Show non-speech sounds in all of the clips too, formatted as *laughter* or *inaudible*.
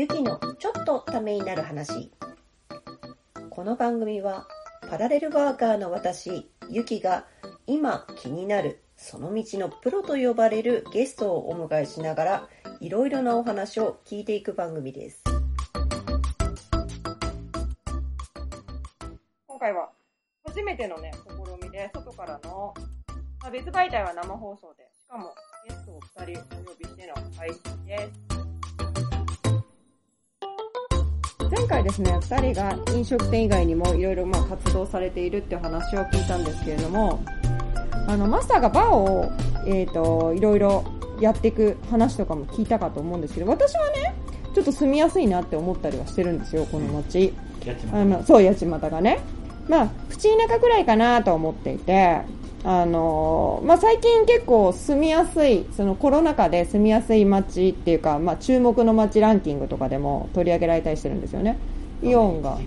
ゆきのちょっとためになる話。この番組はパラレルワーカーの私、ゆきが今気になるその道のプロと呼ばれるゲストをお迎えしながらいろいろなお話を聞いていく番組です。今回は初めてのね、試みで外からの、まあ、別媒体は生放送で、しかもゲストを2人お呼びしての配信です。前回ですね、2人が飲食店以外にもいろいろまあ活動されているっていう話を聞いたんですけれども、あの、マスターがバーを、えっ、と、いろいろやっていく話とかも聞いたかと思うんですけど、私はね、ちょっと住みやすいなって思ったりはしてるんですよ、この街。あの、そう、八街がね。まあ、プチ田舎くらいかなと思っていて、あのまあ、最近結構住みやすい、そのコロナ禍で住みやすい街っていうか、まあ、注目の街ランキングとかでも取り上げられたりしてるんですよね。イオンが。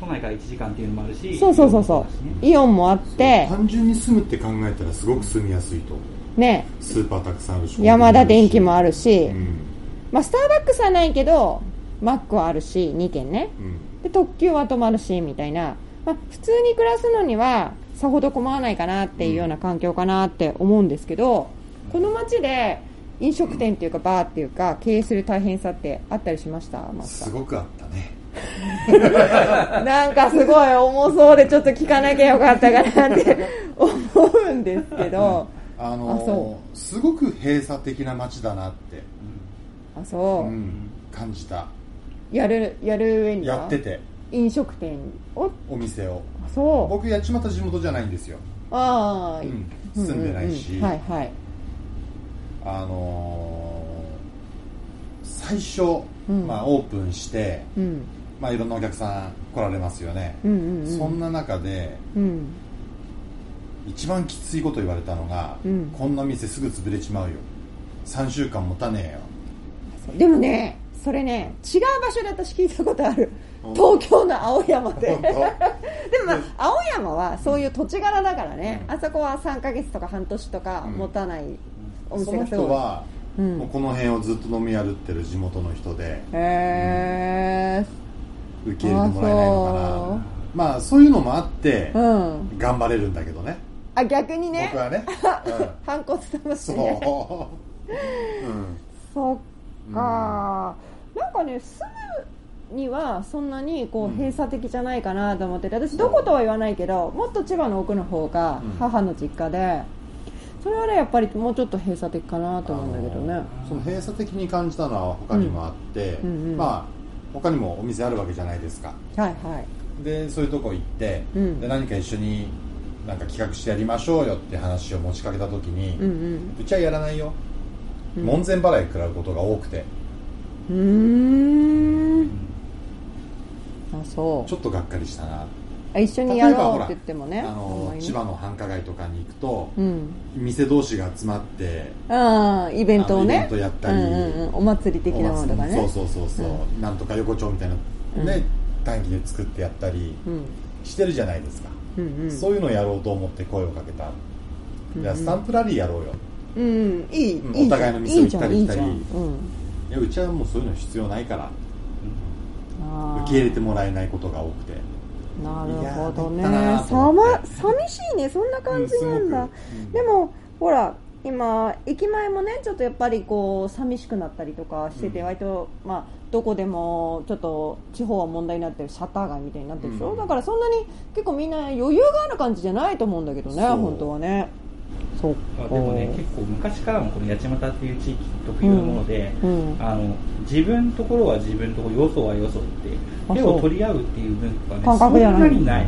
都内から1時間っていうのもあるし、そうそうそうそう。イオンもあって、単純に住むって考えたらすごく住みやすいとね、スーパーたくさんあるし山田電機もあるし、うんまあ、スターバックスはないけど、マックはあるし、2軒ね。うんで、特急は止まるし、みたいな。まあ、普通に暮らすのには、さほど困らないかなっていうような環境かなって思うんですけど、この街で飲食店っていうかバーっていうか経営する大変さってあったりしました？すごくあったね。ー *laughs* なんかすごい重そうでちょっと聞かなきゃよかったかなって思うんですけど、あのあそすごく閉鎖的な街だなって、あ、そう。う、ん、感じた。やる、やる上には？やってて飲食店を、お店を。あそう。僕八街地元じゃないんですよ、ああ、うん。住んでないし、うんうん。うんはいはい。あのー最初、うん。まあ、オープンして、うん。まあ、いろんなお客さん来られますよね、うんうんうん。そんな中でうん。一番きついこと言われたのが、うん。こんな店すぐ潰れちまうよ。3週間持たねえよ。でもね、それね、違う場所で私聞いたことある。本東京の青山で。本 *laughs* でもまあ、青山はそういう土地柄だからね、うん。あそこは3ヶ月とか半年とかうん。持たないお店がすごい。人は、うん。この辺をずっと飲み歩ってる地元の人でへ受け入れてもらえないのかな。まあそういうのもあってー。うん。頑張れるんだけどね。あ、逆にね。僕、はね、*laughs* 反骨してうん、そう。うん。そっか、なんかね住むにはそんなにこう閉鎖的じゃないかなと思ってて私どことは言わないけどもっと千葉の奥の方がうん。母の実家で、それはねやっぱりもうちょっと閉鎖的かなと思うんだけどね。その閉鎖的に感じたのは他にもあって、うんうんうん。まあ他にもお店あるわけじゃないですか。はいはい。でそういうとこ行って、うん。で何か一緒になんか企画してやりましょうよって話を持ちかけた時に、うんうん。うちはやらないよ、うん。門前払い食らうことが多くてうーん。あそう。ちょっとがっかりしたな。あ一緒にやろうって言ってもね。あの千葉の繁華街とかに行くと、うん。店同士が集まってああイベントをね。イベントやったり。うんうんうん、お祭り的なものとかね。そうそうそうそう、うなんとか横丁みたいなね、短期で作ってやったりうん。してるじゃないですか、うんうん。そういうのをやろうと思って声をかけた、うんじゃあスタンプラリーやろうよ。うん、いい、お互いの店行ったり来たり。いいいやうちはもうそういうの必要ないから。あー受け入れてもらえないことが多くて。なるほどね。さま寂しいね。そんな感じなんだ、うんでもほら今駅前もねちょっとやっぱりこう寂しくなったりとかしてて、うん。割とまあどこでもちょっと地方は問題になってるシャッター街みたいになってるでしょ、うん。だからそんなに結構みんな余裕がある感じじゃないと思うんだけどね本当はねそっか。あでもね結構昔からもこの八街っていう地域特有のもので、うんあの自分のところは自分のところよそはよそってあ手を取り合うっていう文化がね感覚じゃない。そんなにない。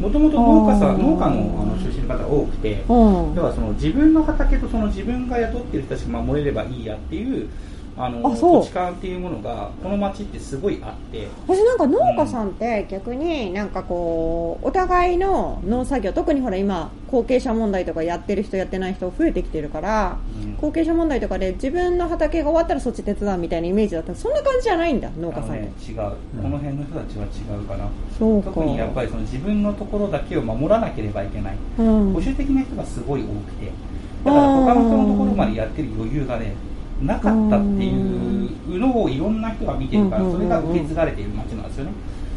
もともと農家さん農家のあの出身の方が多くてうん。要はその自分の畑とその自分が雇ってる人たちが守れればいいやっていうあのあ土地勘っていうものがこの町ってすごいあって。私なんか農家さんって逆になんかこうお互いの農作業特にほら今後継者問題とかやってる人やってない人増えてきてるからうん。後継者問題とかで自分の畑が終わったらそっち手伝うみたいなイメージだったらそんな感じじゃないんだ農家さんね違う。この辺の人たちは違うかな。そうか。特にやっぱりその自分のところだけを守らなければいけない。うん。保守的な人がすごい多くて。だから他の人のところまでやってる余裕がねなかったっていうのをいろんな人が見てるから、うんそれが受け継がれている街なんですよね。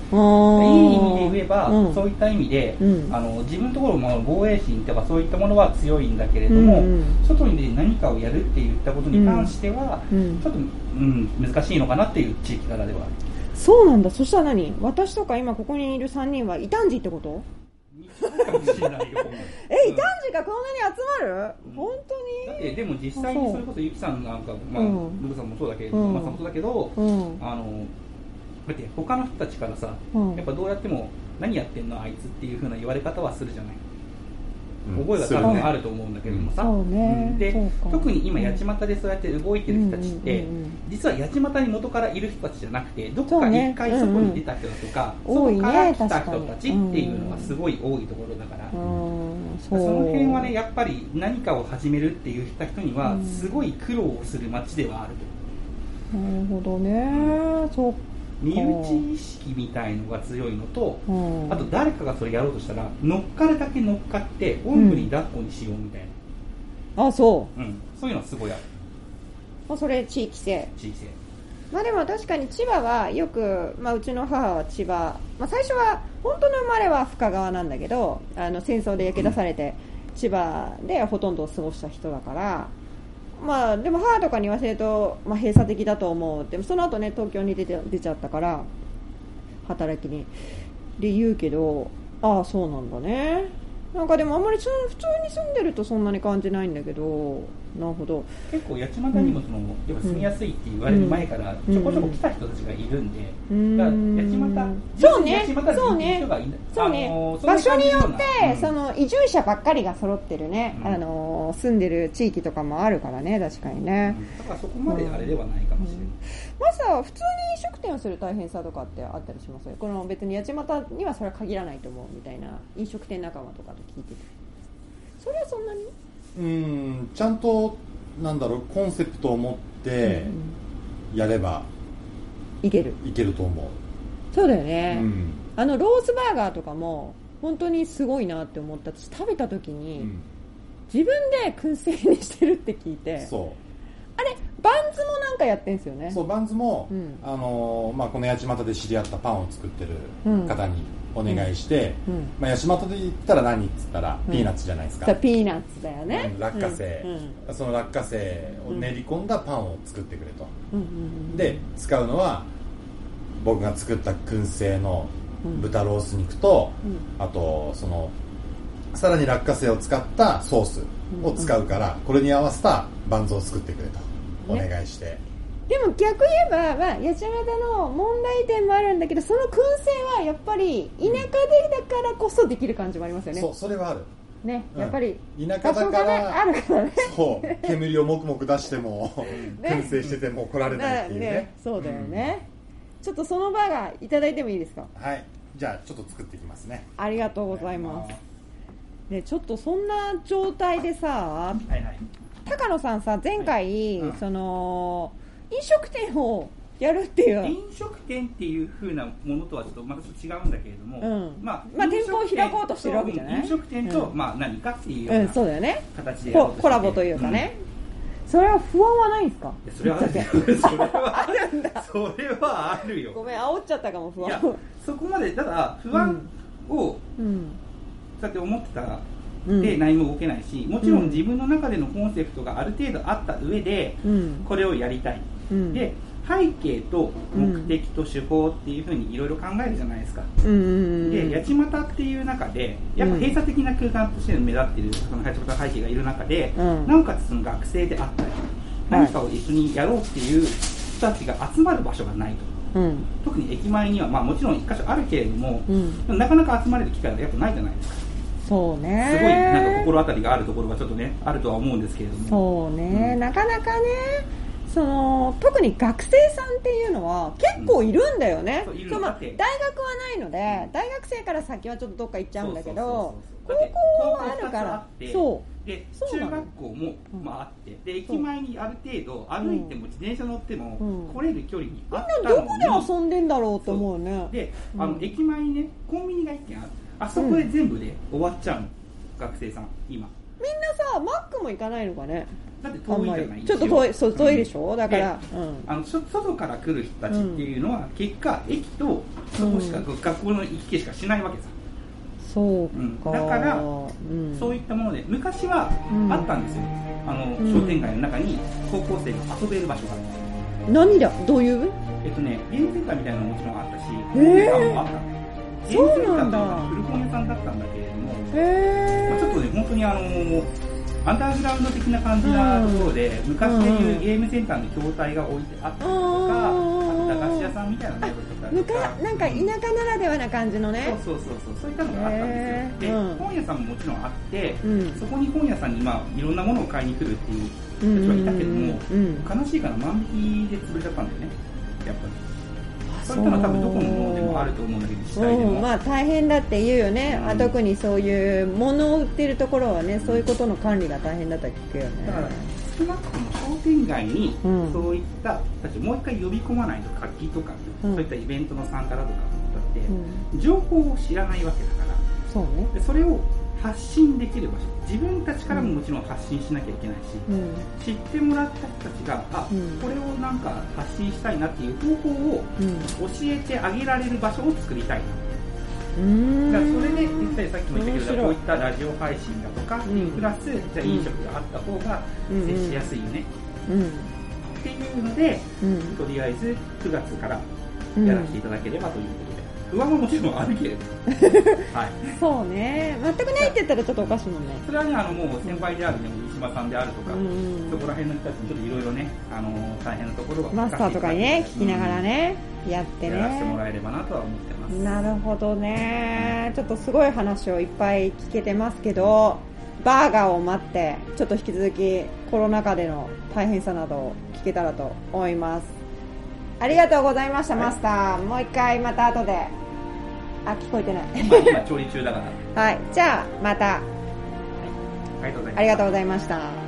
あいい意味で言えば、うん。そういった意味で、うん。あの自分のところも防衛心とかそういったものは強いんだけれども、うんうん。外に何かをやるって言ったことに関しては、うん。ちょっと、うん、難しいのかなっていう地域柄では。そうなんだ。そしたら何？私とか今ここにいる3人は異端児ってこと？え異端児がこんなに集まる？本当に？だってでも実際にそれこそゆきさんなんか、まあ、うん。ルブさんもそうだけど、うん。まあさんもそうだけど、うん。あのだって他の人たちからさ、うん。やっぱどうやっても何やってんのあいつっていう風な言われ方はするじゃない、うん覚えが多分あると思うんだけどもさ、で特に今八街でそうやって動いてる人たちって、うんうんうんうん。実は八街に元からいる人たちじゃなくてどこか一回外に出た人だとか、うんうん。そこから来た人たちっていうのがすごい多いところだから、うん。そそうの辺はねやっぱり何かを始めるって言った人にはうん。すごい苦労をする街ではあると。なるほどね。そう身内意識みたいのが強いのと、う。んあと誰かがそれやろうとしたら乗っかるだけ乗っかっておんぶに抱っこにしようみたいあそう。な、うん。そういうのはすごいある。まあそれ地域性。地域性。まあでも確かに千葉はよく、まあ、うちの母は千葉、まあ、最初は本当の生まれは深川なんだけどあの戦争で焼け出されて、千葉でほとんどを過ごした人だから、まあ、でも母とかに言わせると、まあ、閉鎖的だと思う。でもその後ね東京に出て出ちゃったから働きに。で言うけどああそうなんだね。なんかでもあんまり普通に住んでるとそんなに感じないんだけど。なるほど。結構八街にもその、やっぱ住みやすいって言われる前からうん。ちょこちょこ来た人たちがいるんで、うん。だから八街そうね。そうね。場所によって、そういう感じような。その移住者ばっかりが揃ってるね、うん。あの住んでる地域とかもあるからね確かにね、うん。だからそこまであれではないかもしれない、まずは普通に飲食店をする大変さとかってあったりします？この別に八街にはそれは限らないと思うみたいな飲食店仲間とかと聞いてて。それはそんなに？うんちゃんとなんだろうコンセプトを持ってやればいける。いけると思そうだよう、ね、うん。あのロースバーガーとかも本当にすごいなって思った。私食べた時に、うん。自分で燻製にしてるって聞いてそあれバンズもなんかやってんすよね。うそうバンズも、うん。あのーまあ、この八街で知り合ったパンを作ってる方にお願いして、うん。まあ、八街で言ったら何っつったらうん。ピーナッツじゃないですか、ピーナッツだよね。うん落花生、うん。その落花生を練り込んだパンを作ってくれと、うん。うん。うん。で使うのは僕が作った燻製のうん。豚ロース肉と、うん。あとそのさらに落花生を使ったソースを使うから、これに合わせたバンズを作ってくれと。おね願いして、でも逆言えば、まあ、八街の問題点もあるんだけどその燻製はやっぱり田舎でだからこそできる感じもありますよね。そうそれはある。ねうん。やっぱり田舎だからあるからね。そう *laughs* 煙をもくもく出しても、ね。燻製してても怒られないっていうね。そうだよね、ちょっとそのバーガーいただいてもいいですか？うんはい。じゃあちょっと作っていきますね。ありがとうございます。ねちょっとそんな状態でさはいはい。高野さんさ前回、うん。その飲食店をやるっていう。飲食店っていう風なものとはちょっとまたちょっと違うんだけれども、うん。まあ、まあ店舗を開こうとしてるわけじゃない？飲食店と、うんまあ何かっていうよう、うんなそうだよね。形でうとしてて。ココラボというかね、それは不安はないんですか？それはあるよ。*laughs* それはあるんだ。それはあるよ。ごめん煽っちゃったかも不いや安そこまでただ不安をうん。だって思ってたらうん。で何も動けないしもちろうんん。自分の中でのコンセプトがある程度あった上でうん。これをやりたい、うん。で背景と目的と手法っていうふうにいろいろ考えるじゃないですか、うんうんで八街っていう中でやっぱ閉鎖的な空間として目立っているその八街背景がいる中で、うん。なおかつその学生であったり何かを一緒にやろうっていう人たちが集まる場所がないと。うん。特に駅前には、まあ、もちろん一箇所あるけれども、うん。なかなか集まれる機会がやっぱないじゃないですか。そうね。すごいなんか心当たりがあるところがちょっとねあるとは思うんですけれども。そうね、うん。なかなかねその特に学生さんっていうのは結構いるんだよね、うんまあ大学はないので大学生から先はちょっとどっか行っちゃうんだけど高校はあるからそう。なの。中学校も、うんまあ、あってで駅前にある程度歩いても自転車乗ってもうん。来れる距離にあっうみんなどこで遊んでんだろうと思うね。であの、うん。駅前にねコンビニが1軒あるあそこで全部で終わっちゃうの、学生さん今。みんなさあマックも行かないのかねだって遠いじゃないり。ちょっと遠いそう遠いでしょ？ょだから。でうん。あのそ外から来る人たちっていうのは、結果駅とそこしか、う学校の行き来しかしないわけさ、そうか、うん。だからうん。そういったもので昔はうん。あったんですよ、あのうん。商店街の中に高校生が遊べる場所が。あって何だ？どういう？えっとねゲームセンターみたいなのももちろんあったしへー。本屋さんもあった。のゲームセンターというそうなんだか古本屋さんだったんだけれども、へえまあちょっとね本当にあのアンダーグラウンド的な感じなところで、昔でいうゲームセンターの筐体が置いてあったりとか、うんあと駄菓子屋さんみたいなのが置いてあったりむとか。かなんか田舎ならではな感じのね。そうそうそうそう。そういったのがあったんですよで、本屋さんももちろんあって、うん。そこに本屋さんにまあいろんなものを買いに来るっていう人はいたけども、うん。悲しいから万引きで潰れちゃったんだよね。やっぱり。あそう。いったのは多分どこのものでもあると思う。んだけど自治体でも、うん、まあ大変だって言うよね、うん。あ特にそういう物を売ってるところはねそういうことの管理が大変だったら聞くよね。だから少なくとも商店街にうん。そういった人たちをもう一回呼び込まないと活気とか、うん。そういったイベントの参加だとかだって、うん。情報を知らないわけだから。そうね。でそれを発信できる場所。自分たちからももちろん発信しなきゃいけないし、うん。知ってもらった人たちがあ、うん。これをなんか発信したいなっていう方法をうん。教えてあげられる場所を作りたいなうーん。だからそれで実際さっきも言ったけどこういったラジオ配信だとか、ん。プラスじゃあ飲食があった方がうん。接しやすいよね、うん。っていうのでうん。とりあえず9月からうん。やらせていただければということで、不安はもちろんある。けれどはい。そうね。全くないって言ったらちょっとおかしいもんね。それはねあのもう先輩であるね三島さんであるとか、うん。そこら辺の人たちにちょっといろいろねあの大変なところはマスターとかにね聞きながらねやってやらせてもねらえればなとは思ってます。なるほどね。ちょっとすごい話をいっぱい聞けてますけどバーガーを待ってちょっと引き続きコロナ禍での大変さなどを聞けたらと思いますありがとうございました、はい。マスター。もう一回また後で。あ聞こえてない。まあ今調理中だから、*laughs* はい、はいじゃあまた。ありがとうございありがとうございました